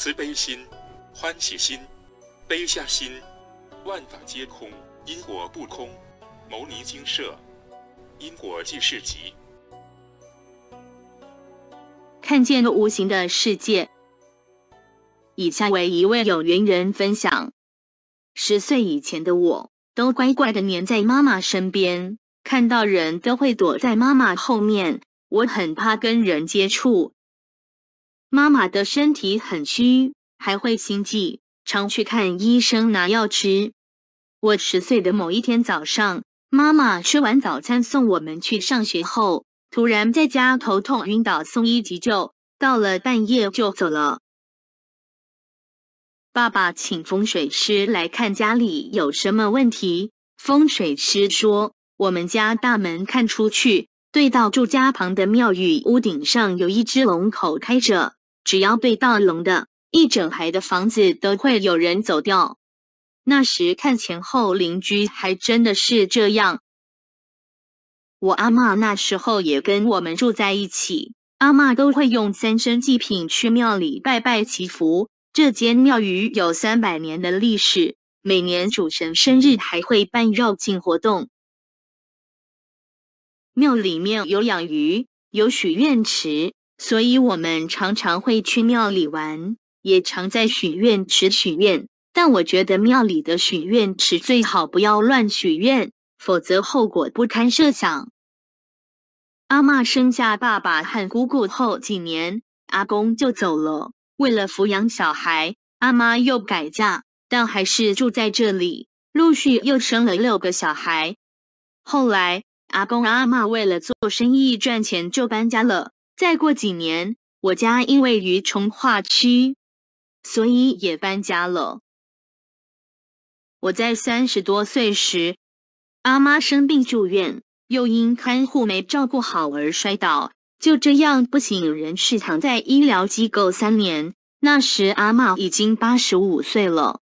慈悲心、欢喜心、悲下心，万法皆空，因果不空。牟尼精舍，因果即是集。看见无形的世界。以下为一位有缘人分享：十岁以前的我，都乖乖的黏在妈妈身边，看到人都会躲在妈妈后面，我很怕跟人接触。妈妈的身体很虚，还会心悸，常去看医生拿药吃。我十岁的某一天早上，妈妈吃完早餐送我们去上学后，突然在家头痛晕倒，送医急救，到了半夜就走了。爸爸请风水师来看家里有什么问题。风水师说，我们家大门看出去，对到住家旁的庙宇，屋顶上有一只龙口开着。只要被盗龙的，一整排的房子都会有人走掉。那时看前后邻居，还真的是这样。我阿嬷那时候也跟我们住在一起，阿嬷都会用三牲祭品去庙里拜拜祈福。这间庙宇有三百年的历史，每年主神生日还会办绕境活动。庙里面有养鱼，有许愿池。所以我们常常会去庙里玩，也常在许愿池许愿。但我觉得庙里的许愿池最好不要乱许愿，否则后果不堪设想。阿嬷生下爸爸和姑姑后几年，阿公就走了。为了抚养小孩，阿妈又改嫁，但还是住在这里。陆续又生了六个小孩。后来，阿公阿嬷为了做生意赚钱，就搬家了。再过几年，我家因为于从化区，所以也搬家了。我在三十多岁时，阿妈生病住院，又因看护没照顾好而摔倒，就这样不省人事躺在医疗机构三年。那时阿妈已经八十五岁了。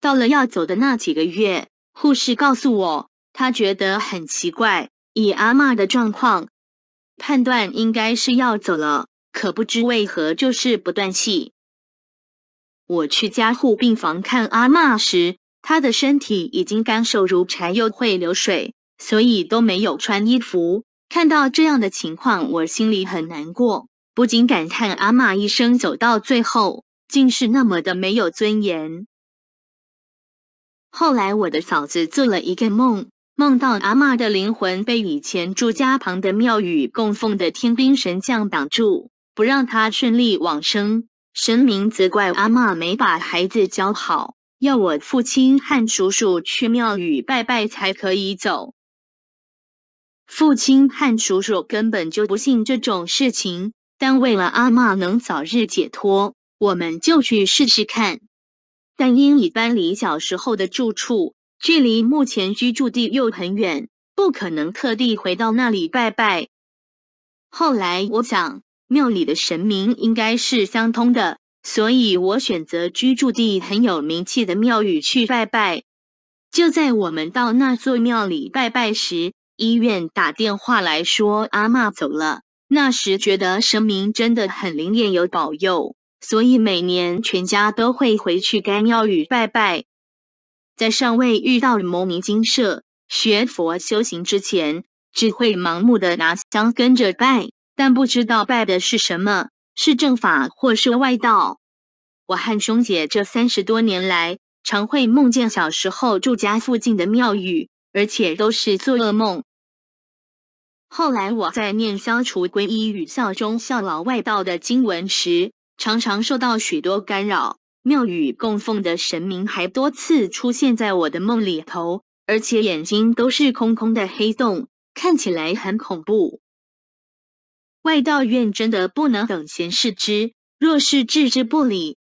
到了要走的那几个月，护士告诉我，她觉得很奇怪，以阿妈的状况。判断应该是要走了，可不知为何就是不断气。我去加护病房看阿嬷时，她的身体已经干瘦如柴，又会流水，所以都没有穿衣服。看到这样的情况，我心里很难过，不禁感叹阿嬷一生走到最后，竟是那么的没有尊严。后来我的嫂子做了一个梦。梦到阿嬷的灵魂被以前住家旁的庙宇供奉的天兵神将挡住，不让她顺利往生。神明责怪阿嬷没把孩子教好，要我父亲和叔叔去庙宇拜拜才可以走。父亲和叔叔根本就不信这种事情，但为了阿嬷能早日解脱，我们就去试试看。但因已搬离小时候的住处。距离目前居住地又很远，不可能特地回到那里拜拜。后来我想，庙里的神明应该是相通的，所以我选择居住地很有名气的庙宇去拜拜。就在我们到那座庙里拜拜时，医院打电话来说阿嬷走了。那时觉得神明真的很灵验，有保佑，所以每年全家都会回去该庙宇拜拜。在尚未遇到牟尼精舍学佛修行之前，只会盲目的拿香跟着拜，但不知道拜的是什么，是正法或是外道。我和兄姐这三十多年来，常会梦见小时候住家附近的庙宇，而且都是做噩梦。后来我在念消除皈依与效忠效劳外道的经文时，常常受到许多干扰。庙宇供奉的神明还多次出现在我的梦里头，而且眼睛都是空空的黑洞，看起来很恐怖。外道院真的不能等闲视之，若是置之不理，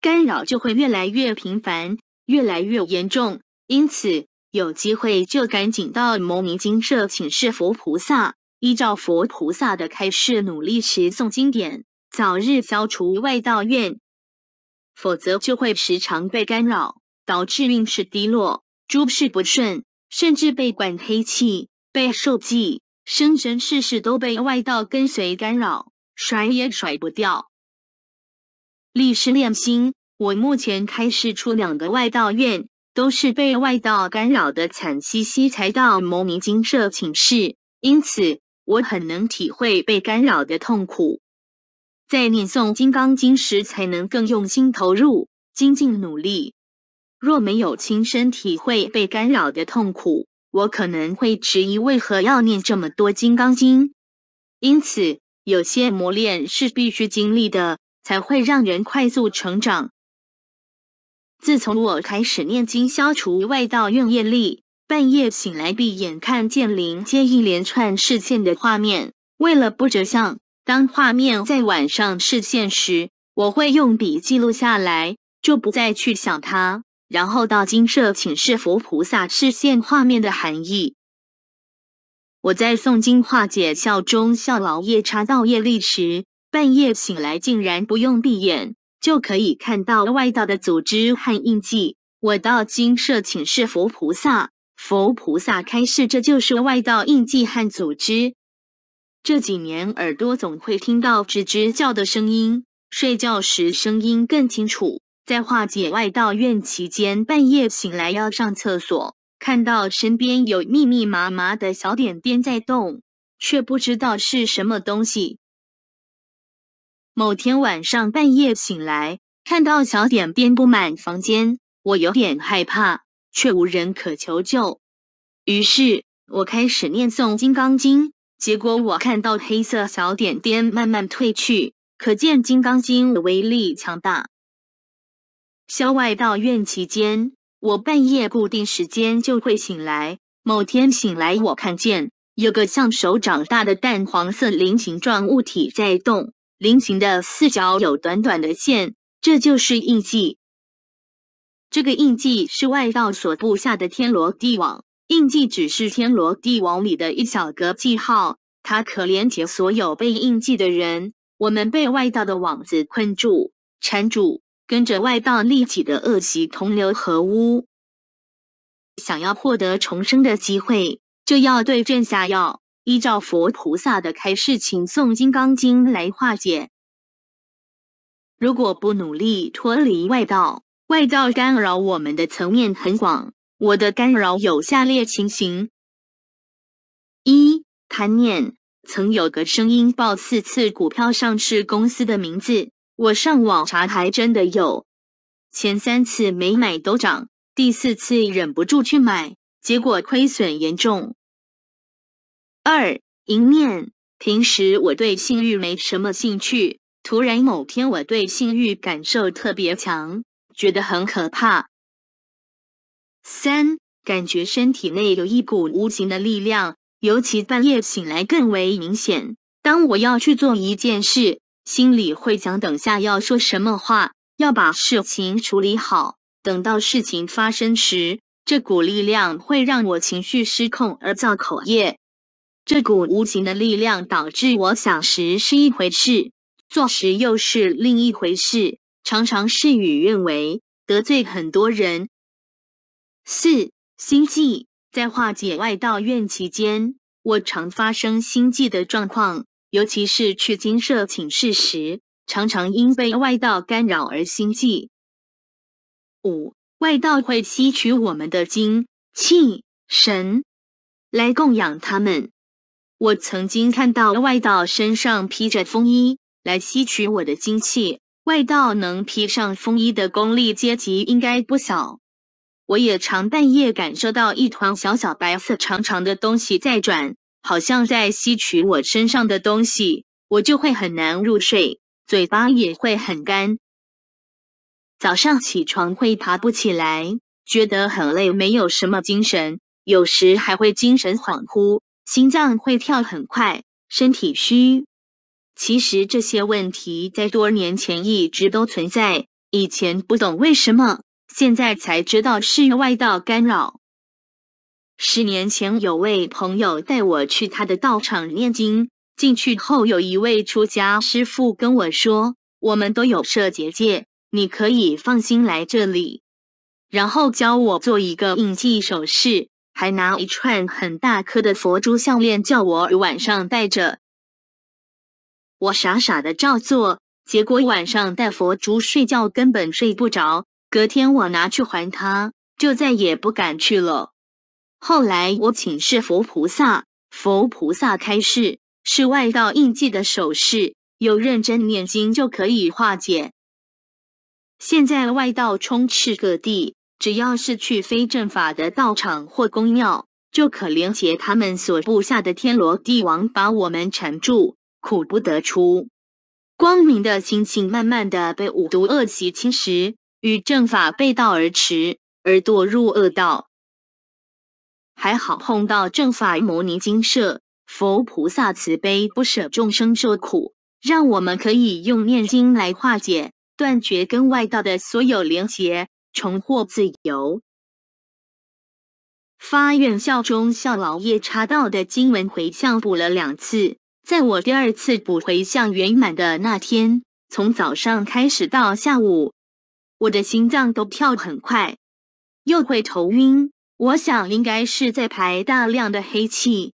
干扰就会越来越频繁，越来越严重。因此，有机会就赶紧到牟尼精舍请示佛菩萨，依照佛菩萨的开示，努力持诵经典，早日消除外道怨。否则就会时常被干扰，导致运势低落，诸事不顺，甚至被管黑气、被受忌，生生世世都被外道跟随干扰，甩也甩不掉。历事练心。我目前开示出两个外道院，都是被外道干扰的惨兮兮才到牟尼精舍请示，因此我很能体会被干扰的痛苦。在念诵《金刚经》时，才能更用心投入，精进努力。若没有亲身体会被干扰的痛苦，我可能会质疑为何要念这么多《金刚经》。因此，有些磨练是必须经历的，才会让人快速成长。自从我开始念经消除外道怨业力，半夜醒来闭眼看见灵接一连串示现的画面，为了不折相，当画面在晚上视线时，我会用笔记录下来，就不再去想它，然后到精舍请示佛菩萨示现画面的含义。我在诵经化解效忠效劳夜叉道业力时，半夜醒来竟然不用闭眼。就可以看到外道的组织和印记。我到精舍请示佛菩萨，佛菩萨开示，这就是外道印记和组织。这几年耳朵总会听到吱吱叫的声音，睡觉时声音更清楚。在化解外道怨期间，半夜醒来要上厕所，看到身边有密密麻麻的小点点在动，却不知道是什么东西。某天晚上半夜醒来，看到小点点布满房间，我有点害怕，却无人可求救。于是我开始念诵《金刚经》，结果我看到黑色小点点慢慢退去，可见《金刚经》的威力强大。消外道院期间，我半夜固定时间就会醒来。某天醒来，我看见有个像手掌大的淡黄色菱形状物体在动。菱形的四角有短短的线，这就是印记。这个印记是外道所布下的天罗地网，印记只是天罗地网里的一小格记号，它可连接所有被印记的人。我们被外道的网子困住、缠住，跟着外道立起的恶习同流合污。想要获得重生的机会，就要对症下药。依照佛菩萨的开示，请诵《金刚经》来化解。如果不努力脱离外道，外道干扰我们的层面很广。我的干扰有下列情形：一、贪念。曾有个声音报四次股票上市公司的名字，我上网查还真的有。前三次没买都涨，第四次忍不住去买，结果亏损严重。二、淫念。平时我对性欲没什么兴趣，突然某天我对性欲感受特别强，觉得很可怕。三、感觉身体内有一股无形的力量，尤其半夜醒来更为明显。当我要去做一件事，心里会想等下要说什么话，要把事情处理好。等到事情发生时，这股力量会让我情绪失控而造口业。这股无形的力量导致我想时是一回事，做时又是另一回事，常常事与愿违，得罪很多人。四、心悸。在化解外道怨期间，我常发生心悸的状况，尤其是去精舍请示时，常常因被外道干扰而心悸。五、外道会吸取我们的精气神来供养他们。我曾经看到外道身上披着风衣来吸取我的精气，外道能披上风衣的功力阶级应该不小。我也常半夜感受到一团小小白色长长的东西在转，好像在吸取我身上的东西，我就会很难入睡，嘴巴也会很干。早上起床会爬不起来，觉得很累，没有什么精神，有时还会精神恍惚。心脏会跳很快，身体虚。其实这些问题在多年前一直都存在，以前不懂为什么，现在才知道是外道干扰。十年前有位朋友带我去他的道场念经，进去后有一位出家师父跟我说：“我们都有设结界，你可以放心来这里。”然后教我做一个印记手势。还拿一串很大颗的佛珠项链叫我晚上戴着，我傻傻的照做，结果晚上带佛珠睡觉根本睡不着，隔天我拿去还他，就再也不敢去了。后来我请示佛菩萨，佛菩萨开示，是外道印记的手势，有认真念经就可以化解。现在外道充斥各地，只要是去非正法的道场或公庙，就可连结他们所布下的天罗地网，把我们缠住，苦不得出。光明的心性慢慢的被五毒恶习侵蚀，与正法背道而驰，而堕入恶道。还好碰到正法摩尼精舍，佛菩萨慈悲不舍众生受苦，让我们可以用念经来化解，断绝跟外道的所有连结，重获自由。发愿效忠效劳夜叉道的经文回向补了两次。在我第二次补回向圆满的那天，从早上开始到下午，我的心脏都跳很快，又会头晕。我想应该是在排大量的黑气。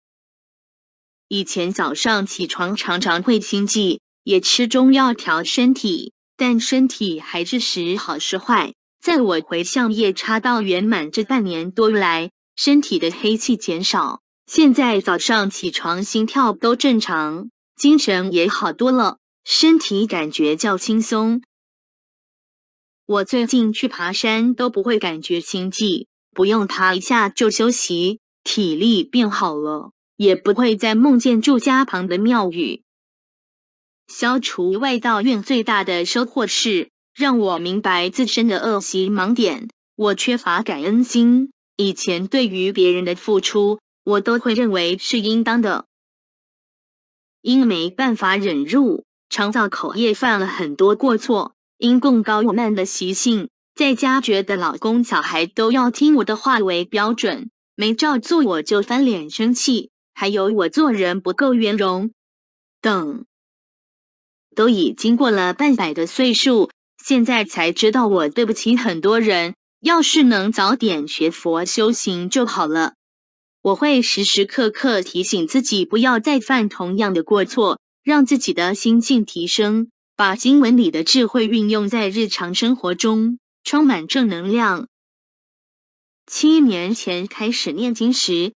以前早上起床常常会心悸，也吃中药调身体，但身体还是时好时坏。在我回向夜叉到圆满这半年多来，身体的黑气减少。现在早上起床，心跳都正常，精神也好多了，身体感觉较轻松。我最近去爬山都不会感觉心悸，不用爬一下就休息，体力变好了，也不会再梦见住家旁的庙宇。消除外道院最大的收获是，让我明白自身的恶习盲点。我缺乏感恩心，以前对于别人的付出，我都会认为是应当的，因没办法忍辱，常造口业，犯了很多过错。因贡高我慢的习性，在家觉得老公小孩都要听我的话为标准，没照做我就翻脸生气，还有我做人不够圆融等，都已经过了半百的岁数，现在才知道我对不起很多人。要是能早点学佛修行就好了。我会时时刻刻提醒自己，不要再犯同样的过错，让自己的心境提升，把经文里的智慧运用在日常生活中，充满正能量。七年前开始念经时，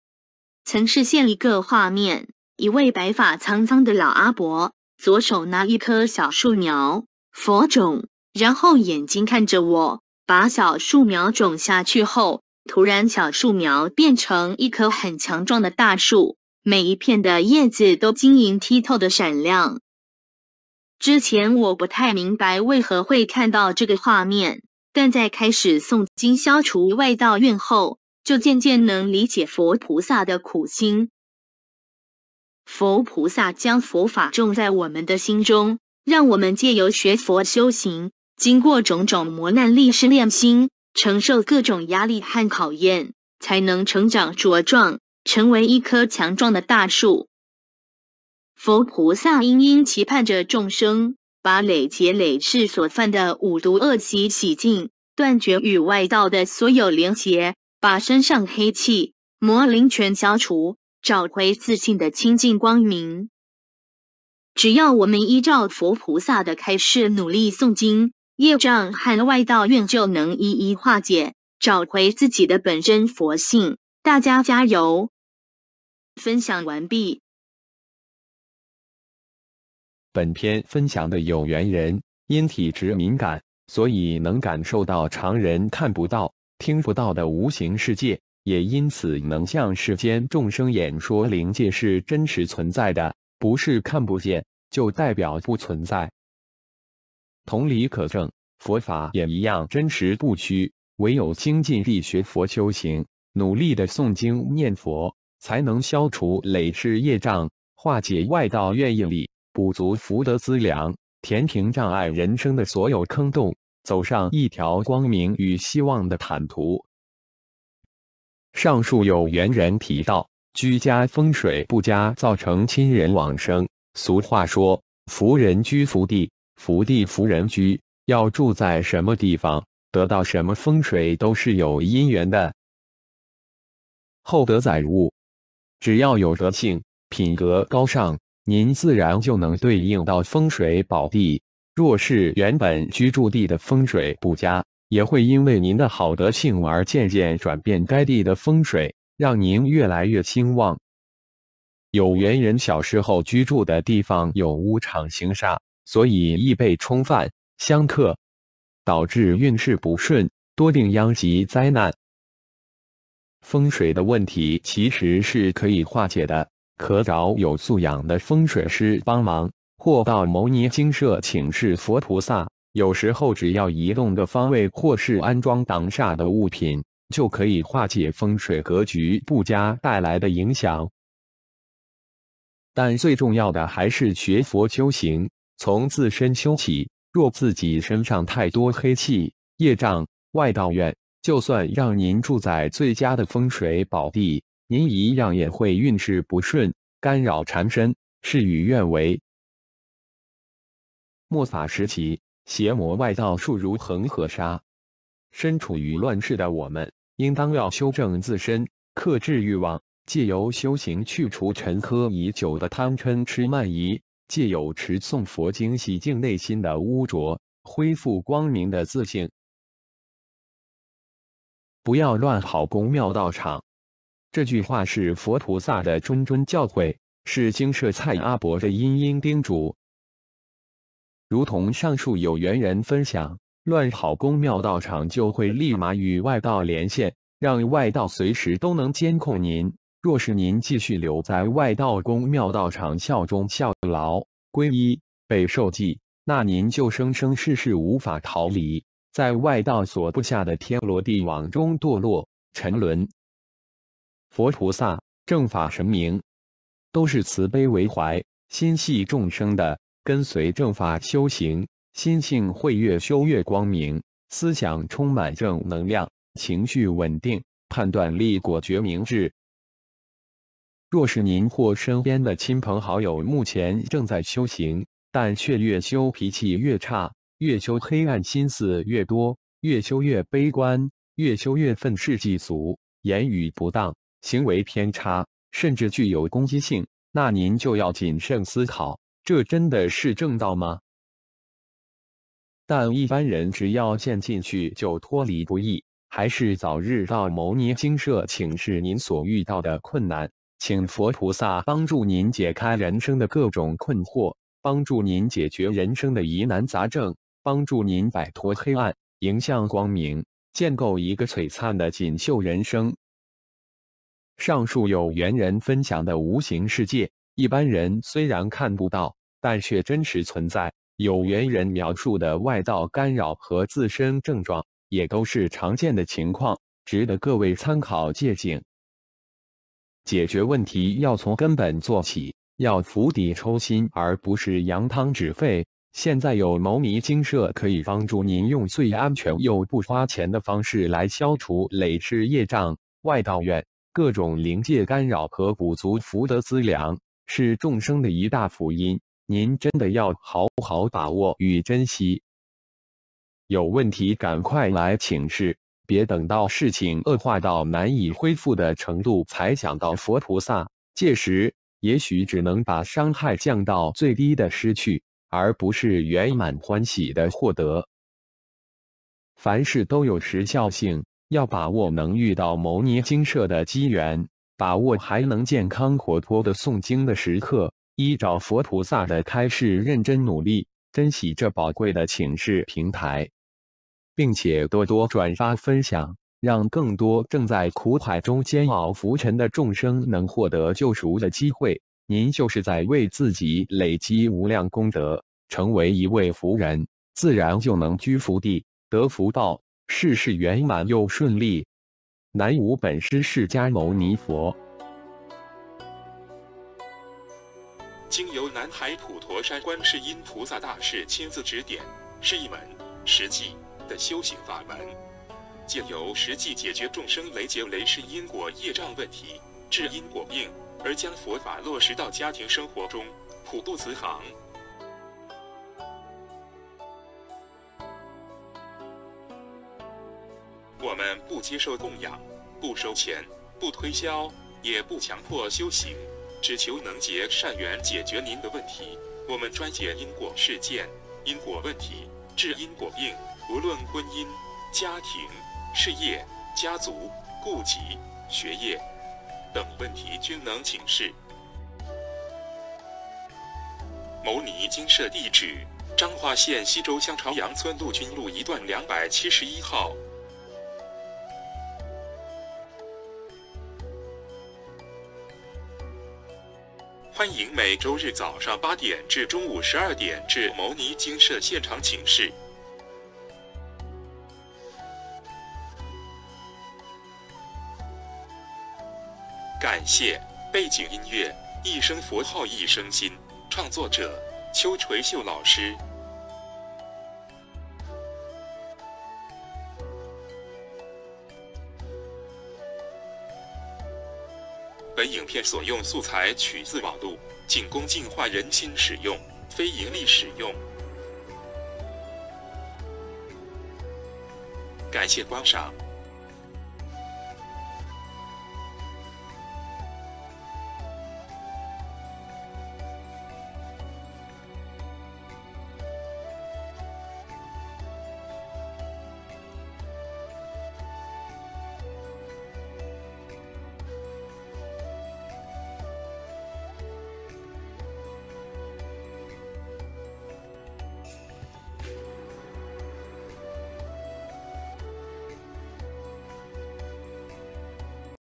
曾视现一个画面：一位白发苍苍的老阿伯，左手拿一棵小树苗，佛种，然后眼睛看着我，把小树苗种下去后。突然，小树苗变成一棵很强壮的大树，每一片的叶子都晶莹剔透的闪亮。之前我不太明白为何会看到这个画面，但在开始诵经消除外道怨后，就渐渐能理解佛菩萨的苦心。佛菩萨将佛法种在我们的心中，让我们借由学佛修行，经过种种磨难历试炼心。承受各种压力和考验，才能成长茁壮，成为一棵强壮的大树。佛菩萨殷殷期盼着众生，把累劫累世所犯的五毒恶习洗净，断绝与外道的所有连结，把身上黑气、魔灵全消除，找回自信的清净光明。只要我们依照佛菩萨的开示努力诵经。业障和外道愿就能一一化解，找回自己的本真佛性。大家加油！分享完毕。本篇分享的有缘人因体质敏感，所以能感受到常人看不到、听不到的无形世界，也因此能向世间众生演说灵界是真实存在的，不是看不见就代表不存在。同理可证，佛法也一样真实不虚。唯有精进力学佛修行，努力的诵经念佛，才能消除累世业障，化解外道怨应力，补足福德资粮，填平障碍人生的所有坑洞，走上一条光明与希望的坦途。上述有缘人提到，居家风水不佳，造成亲人往生。俗话说：“福人居福地。”福地福人居，要住在什么地方，得到什么风水都是有因缘的。厚德载物，只要有德性，品格高尚，您自然就能对应到风水宝地。若是原本居住地的风水不佳，也会因为您的好德性而渐渐转变该地的风水，让您越来越兴旺。有缘人小时候居住的地方有屋场行煞，所以易被冲犯、相克，导致运势不顺，多定殃及灾难。风水的问题其实是可以化解的，可找有素养的风水师帮忙，或到牟尼精舍请示佛菩萨。有时候只要移动个方位，或是安装挡煞的物品，就可以化解风水格局不佳带来的影响。但最重要的还是学佛修行，从自身修起。若自己身上太多黑气、业障、外道怨，就算让您住在最佳的风水宝地，您一样也会运势不顺，干扰缠身，事与愿违。末法时期，邪魔外道数如恒河沙，身处于乱世的我们，应当要修正自身，克制欲望。借由修行去除沉疴已久的贪嗔痴慢疑，借由持诵佛经洗净内心的污浊，恢复光明的自性。不要乱好宫庙道场。这句话是佛菩萨的谆谆教诲，是精舍蔡阿伯的殷殷叮嘱。如同上述有缘人分享，乱好宫庙道场就会立马与外道连线，让外道随时都能监控您。若是您继续留在外道宫庙道场效忠效劳、皈依、被受记，那您就生生世世无法逃离，在外道所布下的天罗地网中堕落沉沦。佛菩萨、正法神明，都是慈悲为怀、心系众生的，跟随正法修行，心性会越修越光明，思想充满正能量，情绪稳定，判断力果决明智。若是您或身边的亲朋好友目前正在修行，但却越修脾气越差，越修黑暗心思越多，越修越悲观，越修越愤世嫉俗，言语不当，行为偏差，甚至具有攻击性，那您就要谨慎思考，这真的是正道吗？但一般人只要陷进去就脱离不易，还是早日到牟尼精舍请示您所遇到的困难。请佛菩萨帮助您解开人生的各种困惑，帮助您解决人生的疑难杂症，帮助您摆脱黑暗，迎向光明，建构一个璀璨的锦绣人生。上述有缘人分享的无形世界，一般人虽然看不到，但却真实存在。有缘人描述的外道干扰和自身症状，也都是常见的情况，值得各位参考借鉴。解决问题要从根本做起，要釜底抽薪，而不是扬汤止沸。现在有牟尼精舍可以帮助您用最安全又不花钱的方式来消除累世业障、外道怨、各种灵界干扰和补足福德资粮，是众生的一大福音。您真的要好好把握与珍惜。有问题赶快来请示。别等到事情恶化到难以恢复的程度才想到佛菩萨，届时也许只能把伤害降到最低的失去，而不是圆满欢喜的获得。凡事都有时效性，要把握能遇到牟尼精舍的机缘，把握还能健康活泼的诵经的时刻，依照佛菩萨的开示认真努力，珍惜这宝贵的请示平台。并且多多转发分享，让更多正在苦海中煎熬浮沉的众生能获得救赎的机会。您就是在为自己累积无量功德，成为一位福人，自然就能居福地、得福报，事事圆满又顺利。南无本师释迦牟尼佛。经由南海普陀山观世音菩萨大士亲自指点，是一门实际的修行法门，借由实际解决众生累劫累世因果业障问题，治因果病，而将佛法落实到家庭生活中，普渡慈航。我们不接受供养，不收钱，不推销，也不强迫修行，只求能结善缘，解决您的问题。我们专解因果事件。因果问题，治因果病，无论婚姻、家庭、事业、家族、痼疾、学业等问题均能请示。牟尼精舍地址：彰化县西州乡朝阳村陆军路一段两百七十一号。欢迎每周日早上八点至中午十二点至牟尼精舍现场请示。感谢背景音乐《一声佛号一声心》，创作者邱垂秀老师。本影片所用素材取自网络，仅供净化人心使用，非盈利使用。感谢观赏。